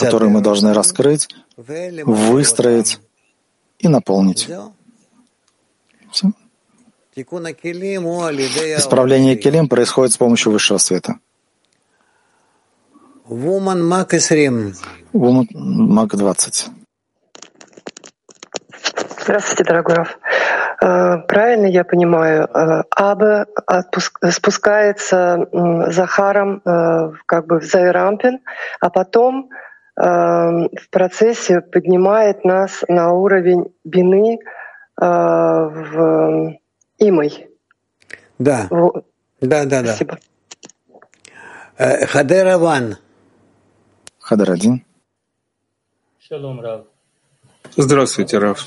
Speaker 1: которые мы должны раскрыть, выстроить и наполнить. Все. Исправление келим происходит с помощью высшего света. Woman Мак 20.
Speaker 8: Здравствуйте, дорогой Раф. Э, правильно я понимаю, э, Аба спускается Захаром э, как бы в Зайрампин, а потом в процессе поднимает нас на уровень бины э, в имой.
Speaker 5: Да. В... Да, да, да. Спасибо. Э, Хадера Ван.
Speaker 1: Хадер один.
Speaker 9: Шалом, Рав.
Speaker 2: Здравствуйте, Раф.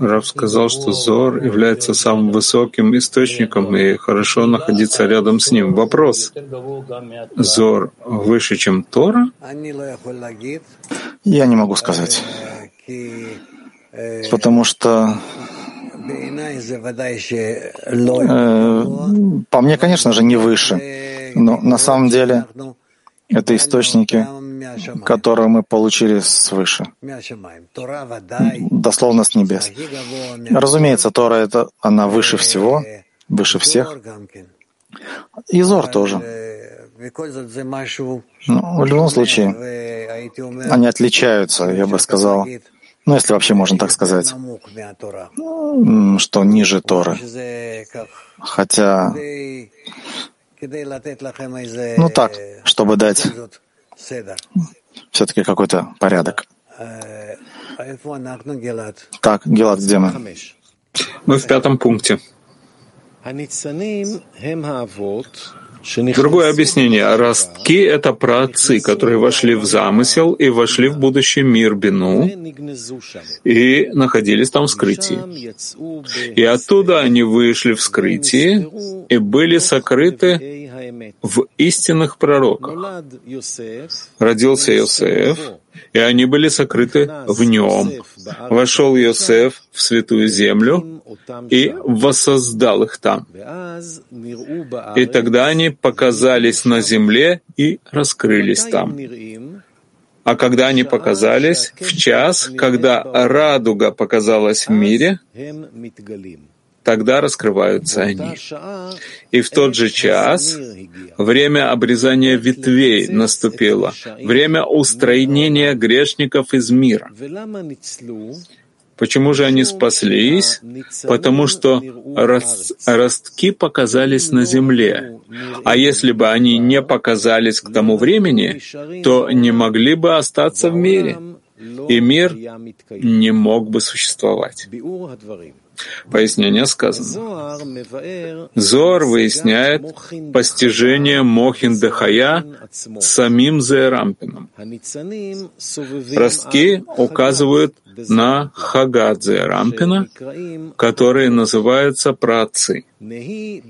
Speaker 2: Раф сказал, что Зор является самым высоким источником и хорошо находиться рядом с ним. Вопрос. Зор выше, чем Тора?
Speaker 1: Я не могу сказать. Потому что э, по мне, конечно же, не выше. Но на самом деле это источники, которые мы получили свыше, дословно с небес. Разумеется, Тора — это она выше всего, выше всех. И Зор тоже. Но в любом случае, они отличаются, я бы сказал, ну, если вообще можно так сказать, что ниже Торы. Хотя ну так, чтобы дать все-таки какой-то порядок. Так, Гелат, где мы?
Speaker 2: Мы в пятом пункте. Другое объяснение. Ростки — это праотцы, которые вошли в замысел и вошли в будущий мир Бину и находились там в скрытии. И оттуда они вышли в скрытии и были сокрыты в истинных пророках. Родился Иосиф, и они были сокрыты в нем. Вошел Иосиф в святую землю и воссоздал их там. И тогда они показались на земле и раскрылись там. А когда они показались, в час, когда радуга показалась в мире, тогда раскрываются они. И в тот же час время обрезания ветвей наступило, время устроения грешников из мира. Почему же они спаслись? Потому что ростки показались на земле. А если бы они не показались к тому времени, то не могли бы остаться в мире, и мир не мог бы существовать. Пояснение сказано. Зор выясняет постижение Мохин Дехая самим Зерампином. Ростки указывают на Хагат Зерампина, которые называются праотцы. Неи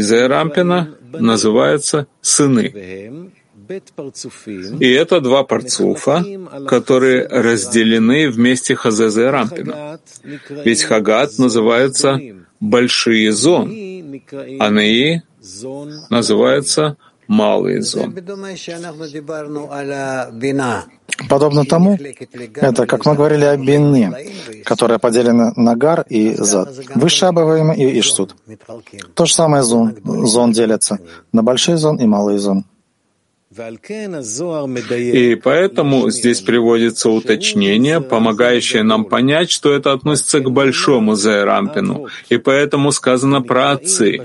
Speaker 2: Зерампина называются сыны. И это два парцуфа, которые разделены вместе Хазезе Рампина. Ведь Хагат называется «большие зон», а Неи называется «малый зон».
Speaker 1: Подобно тому, это, как мы говорили о Бенне, которая поделена на Гар и Зад, высшая Абаваима и Иштут. То же самое зон. Зон делятся на большие зон и малые зон.
Speaker 2: И поэтому здесь приводится уточнение, помогающее нам понять, что это относится к большому Зайрампину. И поэтому сказано про отцы.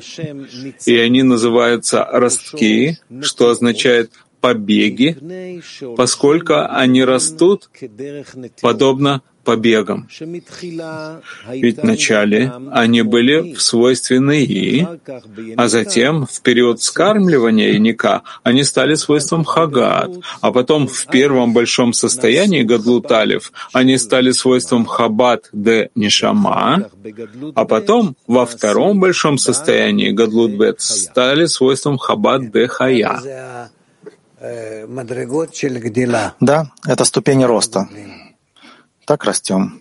Speaker 2: И они называются ростки, что означает побеги, поскольку они растут подобно побегам. Ведь вначале они были в свойстве Неи, а затем, в период скармливания яника, они стали свойством Хагат, а потом в первом большом состоянии Гадлуталев они стали свойством Хабат де Нишама, а потом во втором большом состоянии Гадлутбет стали свойством Хабат де Хая.
Speaker 1: Да, это ступени роста. Так растем.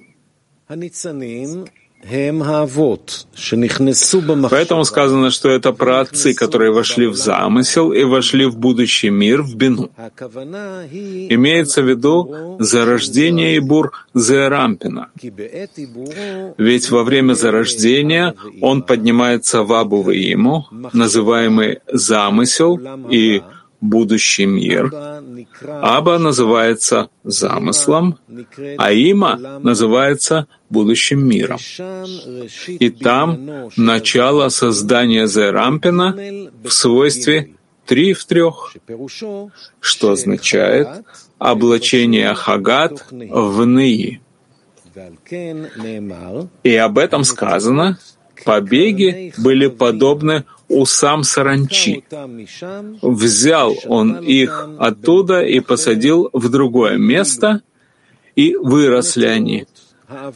Speaker 2: Поэтому сказано, что это праотцы, которые вошли в замысел и вошли в будущий мир, в Бину. Имеется в виду зарождение Ибур Зерампина. Ведь во время зарождения он поднимается в Абу Ваиму, называемый замысел, и будущий мир. Аба называется замыслом, а Има называется будущим миром. И там начало создания Зерампина в свойстве три в трех, что означает облачение Хагат в Ныи. И об этом сказано, побеги были подобны усам саранчи. Взял он их оттуда и посадил в другое место, и выросли они.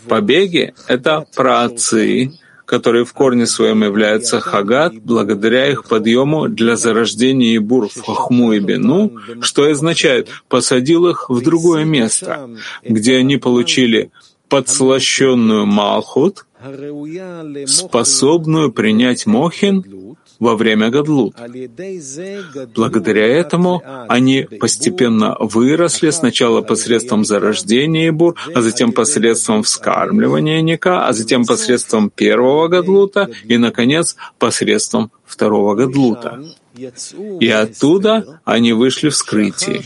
Speaker 2: Побеги — это праотцы, которые в корне своем являются хагат, благодаря их подъему для зарождения Ибур в Хохму и Бену, что означает «посадил их в другое место», где они получили подслащенную Малхут, способную принять Мохин во время Гадлут. Благодаря этому они постепенно выросли сначала посредством зарождения Ибур, а затем посредством вскармливания Ника, а затем посредством первого Гадлута и, наконец, посредством второго Гадлута. И оттуда они вышли в скрытие.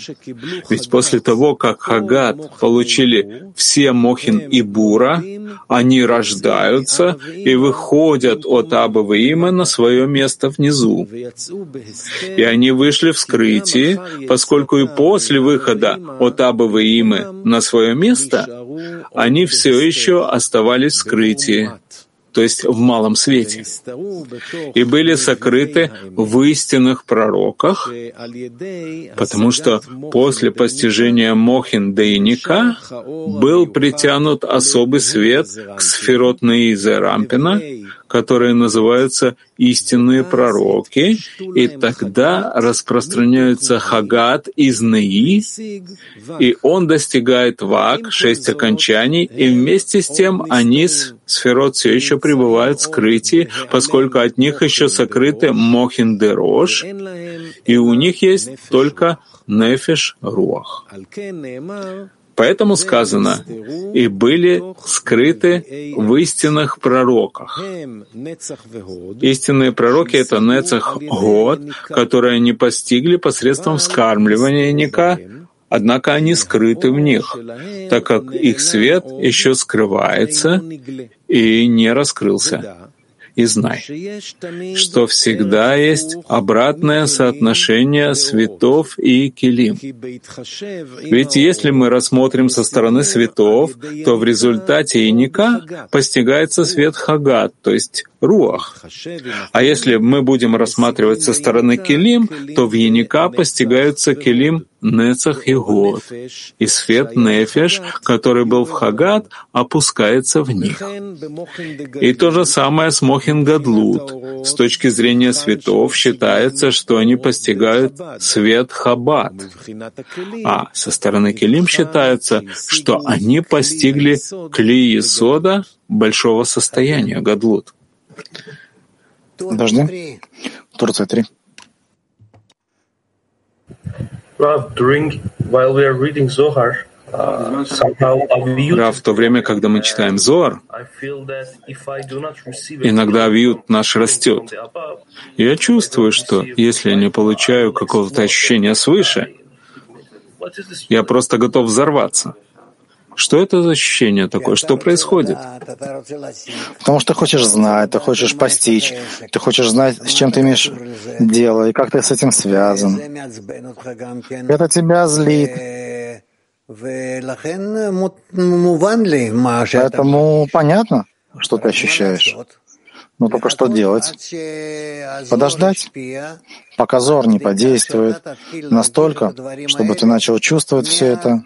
Speaker 2: Ведь после того, как Хагат получили все Мохин и Бура, они рождаются и выходят от Има на свое место внизу. И они вышли в скрытие, поскольку и после выхода от Абы Имы на свое место они все еще оставались в скрытии то есть в малом свете, и были сокрыты в истинных пророках, потому что после постижения Мохин Дейника был притянут особый свет к сферот Наиза Рампина, которые называются истинные пророки, и тогда распространяются Хагат из Неи, и он достигает Вак, шесть окончаний, и вместе с тем они, сферот, все еще пребывают в скрытии, поскольку от них еще сокрыты Мохин Дерош, и у них есть только Нефиш Руах. Поэтому сказано, и были скрыты в истинных пророках. Истинные пророки — это Нецах Год, которые они постигли посредством вскармливания Ника, однако они скрыты в них, так как их свет еще скрывается и не раскрылся и знай, что всегда есть обратное соотношение светов и килим. Ведь если мы рассмотрим со стороны светов, то в результате иника постигается свет хагат, то есть руах. А если мы будем рассматривать со стороны килим, то в яника постигаются килим Нецах и Год, и свет Нефеш, который был в Хагат, опускается в них. И то же самое с Мохин Гадлут. С точки зрения светов считается, что они постигают свет Хабат. А со стороны Келим считается, что они постигли Кли Сода большого состояния Гадлут.
Speaker 1: Подожди. Турция 3.
Speaker 2: Рав, в то время, когда мы читаем Зоар, иногда авиют наш растет. Я чувствую, что если я не получаю какого-то ощущения свыше, я просто готов взорваться. Что это за ощущение такое? Что происходит?
Speaker 1: Потому что ты хочешь знать, ты хочешь постичь, ты хочешь знать, с чем ты имеешь дело и как ты с этим связан. Это тебя злит. Поэтому понятно, что ты ощущаешь. Но только что делать? Подождать, пока зор не подействует настолько, чтобы ты начал чувствовать все это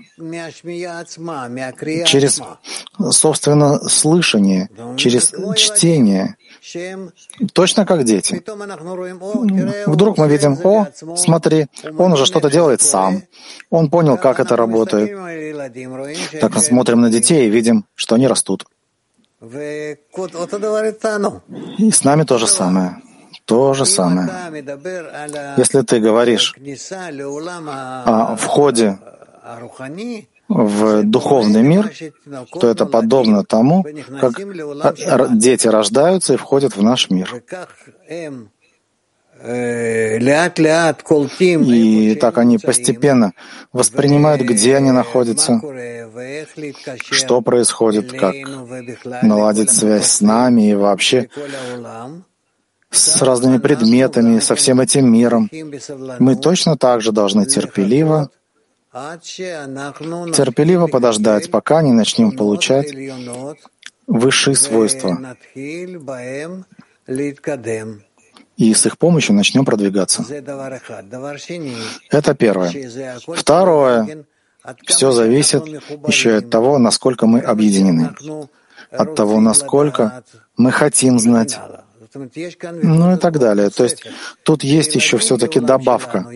Speaker 1: через, собственно, слышание, через чтение, Точно как дети. Вдруг мы видим, о, смотри, он уже что-то делает сам. Он понял, как это работает. Так мы смотрим на детей и видим, что они растут. И с нами то же самое. То же самое. Если ты говоришь о входе в духовный мир, то это подобно тому, как дети рождаются и входят в наш мир. И так они постепенно воспринимают, где они находятся, что происходит, как наладить связь с нами и вообще с разными предметами, со всем этим миром. Мы точно так же должны терпеливо, терпеливо подождать, пока не начнем получать высшие свойства и с их помощью начнем продвигаться. Это первое. Второе. Все зависит еще от того, насколько мы объединены, от того, насколько мы хотим знать, ну и так далее. То есть тут есть еще все-таки добавка.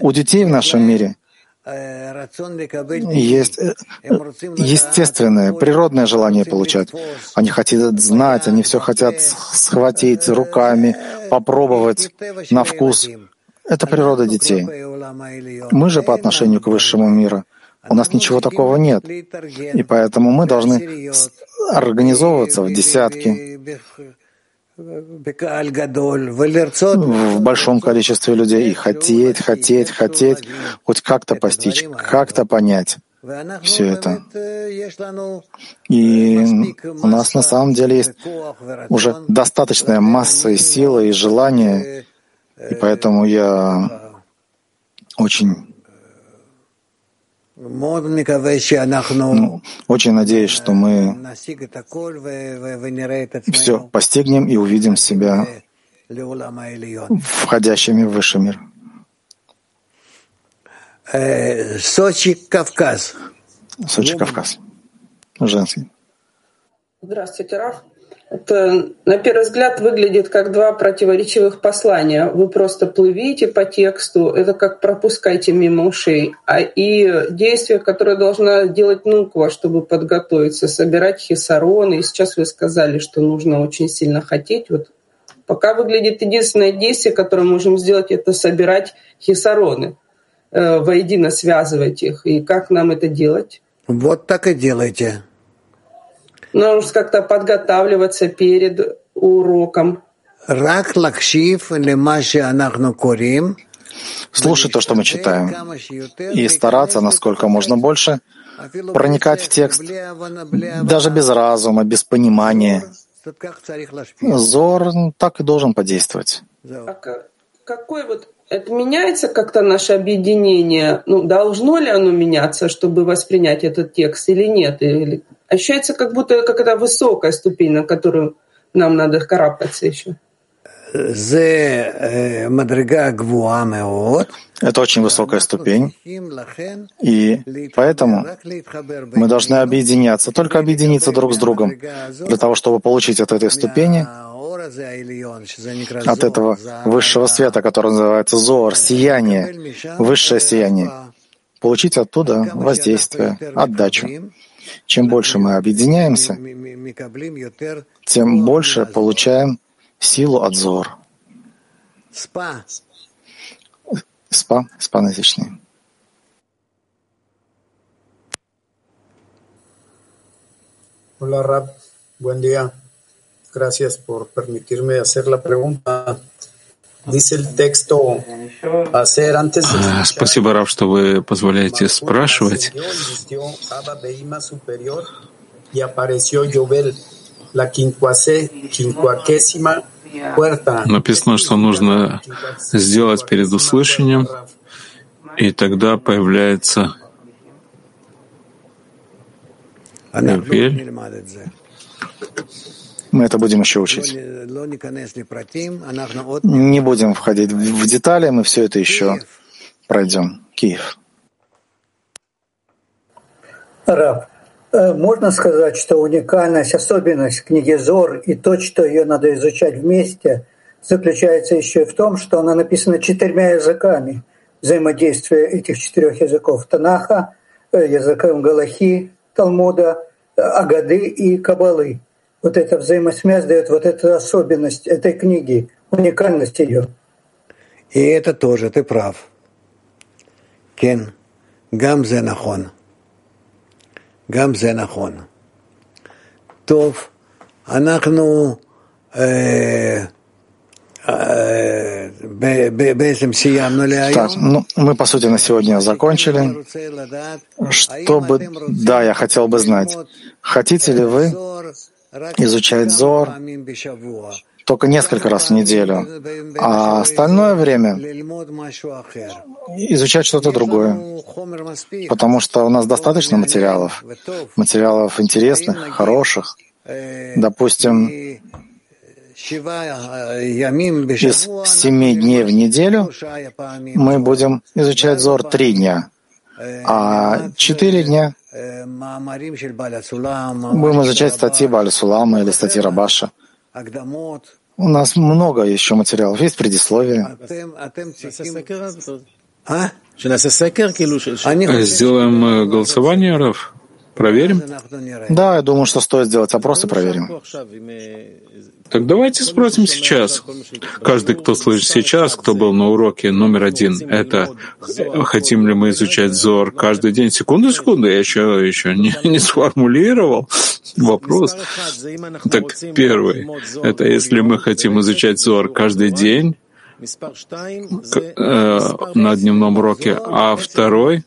Speaker 1: У детей в нашем мире есть э, естественное, природное желание получать. Они хотят знать, они все хотят схватить руками, попробовать на вкус. Это природа детей. Мы же по отношению к высшему миру, у нас ничего такого нет. И поэтому мы должны организовываться в десятки, в большом количестве людей и хотеть, хотеть, хотеть, хоть как-то постичь, как-то понять все это. И у нас на самом деле есть уже достаточная масса и сила, и желание, и поэтому я очень ну, очень надеюсь, что мы все постигнем и увидим себя входящими в высший мир.
Speaker 5: Сочи, Кавказ.
Speaker 1: Сочи, Кавказ. Женский.
Speaker 9: Здравствуйте, Раф. Это, на первый взгляд, выглядит как два противоречивых послания. Вы просто плывите по тексту, это как пропускайте мимо ушей. А и действие, которое должна делать Нуква, чтобы подготовиться, собирать хисароны. И сейчас вы сказали, что нужно очень сильно хотеть. Вот пока выглядит единственное действие, которое мы можем сделать, это собирать хисароны, э, воедино связывать их. И как нам это делать?
Speaker 5: Вот так и делайте
Speaker 9: нужно как-то подготавливаться перед уроком.
Speaker 1: Слушать то, что мы читаем, и стараться, насколько можно больше, проникать в текст, даже без разума, без понимания. Зор так и должен подействовать.
Speaker 9: А какой вот это меняется как-то наше объединение? Ну, должно ли оно меняться, чтобы воспринять этот текст или нет? Или ощущается как будто какая-то высокая ступень, на которую нам надо карабкаться еще.
Speaker 5: Э,
Speaker 1: Это очень высокая ступень, и поэтому мы должны объединяться, только объединиться друг с другом, для того, чтобы получить от этой ступени, от этого высшего света, который называется Зор, сияние, высшее сияние, получить оттуда воздействие, отдачу. Чем больше мы объединяемся, тем больше получаем силу от зор. Спа. Спа, спа язычный.
Speaker 10: Hola Rab, buen día. Gracias por permitirme hacer la pregunta.
Speaker 2: Спасибо, Рав, что вы позволяете спрашивать. Написано, что нужно сделать перед услышанием, и тогда появляется Эвель.
Speaker 1: Мы это будем еще учить. Не будем входить в детали, мы все это еще пройдем. Киев.
Speaker 11: Раб, э, можно сказать, что уникальность, особенность книги Зор и то, что ее надо изучать вместе, заключается еще и в том, что она написана четырьмя языками, взаимодействие этих четырех языков Танаха, э, языком Галахи, Талмуда, Агады и Кабалы вот эта взаимосвязь дает вот эту особенность этой книги, уникальность ее.
Speaker 5: И это тоже, ты прав. Кен, гамзенахон, гамзенахон. Тоф, нахон. Тов, анахну э, э,
Speaker 1: так, ну, мы, по сути, на сегодня закончили. Чтобы... Да, я хотел бы знать, хотите ли вы изучать Зор только несколько раз в неделю, а остальное время изучать что-то другое. Потому что у нас достаточно материалов, материалов интересных, хороших. Допустим, из семи дней в неделю мы будем изучать Зор три дня. А четыре дня будем изучать статьи Баля Сулама или статьи Рабаша. У нас много еще материалов. Есть предисловие.
Speaker 2: Сделаем э, голосование, Раф? Проверим?
Speaker 1: Да, я думаю, что стоит сделать опрос и проверим.
Speaker 2: Так давайте спросим сейчас. Каждый, кто слышит сейчас, кто был на уроке номер один, это хотим ли мы изучать Зор каждый день? Секунду, секунду, я еще, еще не, не сформулировал вопрос. Так первый, это если мы хотим изучать Зор каждый день, э, на дневном уроке, а второй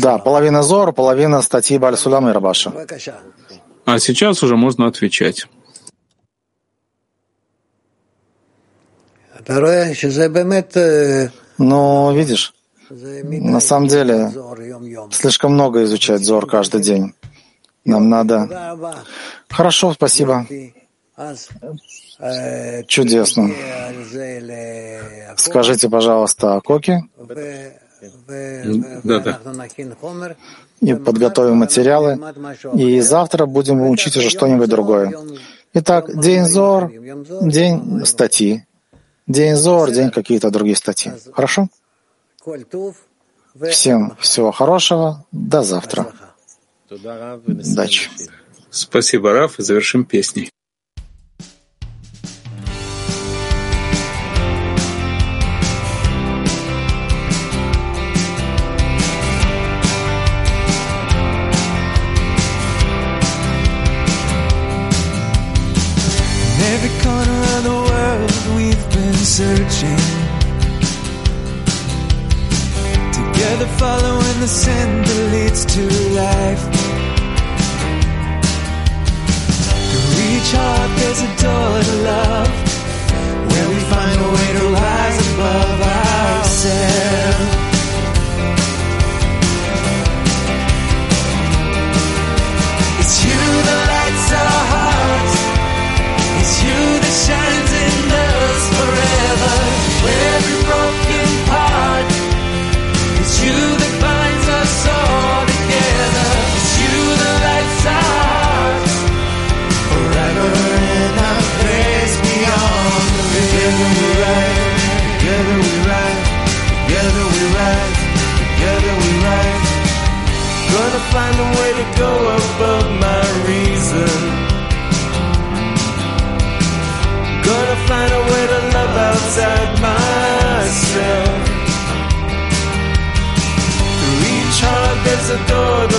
Speaker 1: да, половина Зор, половина статьи Бальсулама и Рабаша.
Speaker 2: А сейчас уже можно отвечать.
Speaker 1: Но видишь, на самом деле слишком много изучать Зор каждый день. Нам надо... Хорошо, спасибо. Чудесно. Скажите, пожалуйста, о Коке.
Speaker 2: Да, да.
Speaker 1: И подготовим материалы. И завтра будем учить уже что-нибудь другое. Итак, день Зор, день статьи. День Зор, день какие-то другие статьи. Хорошо? Всем всего хорошего. До завтра. Удачи.
Speaker 2: Спасибо, Раф, и завершим песней.
Speaker 12: todo.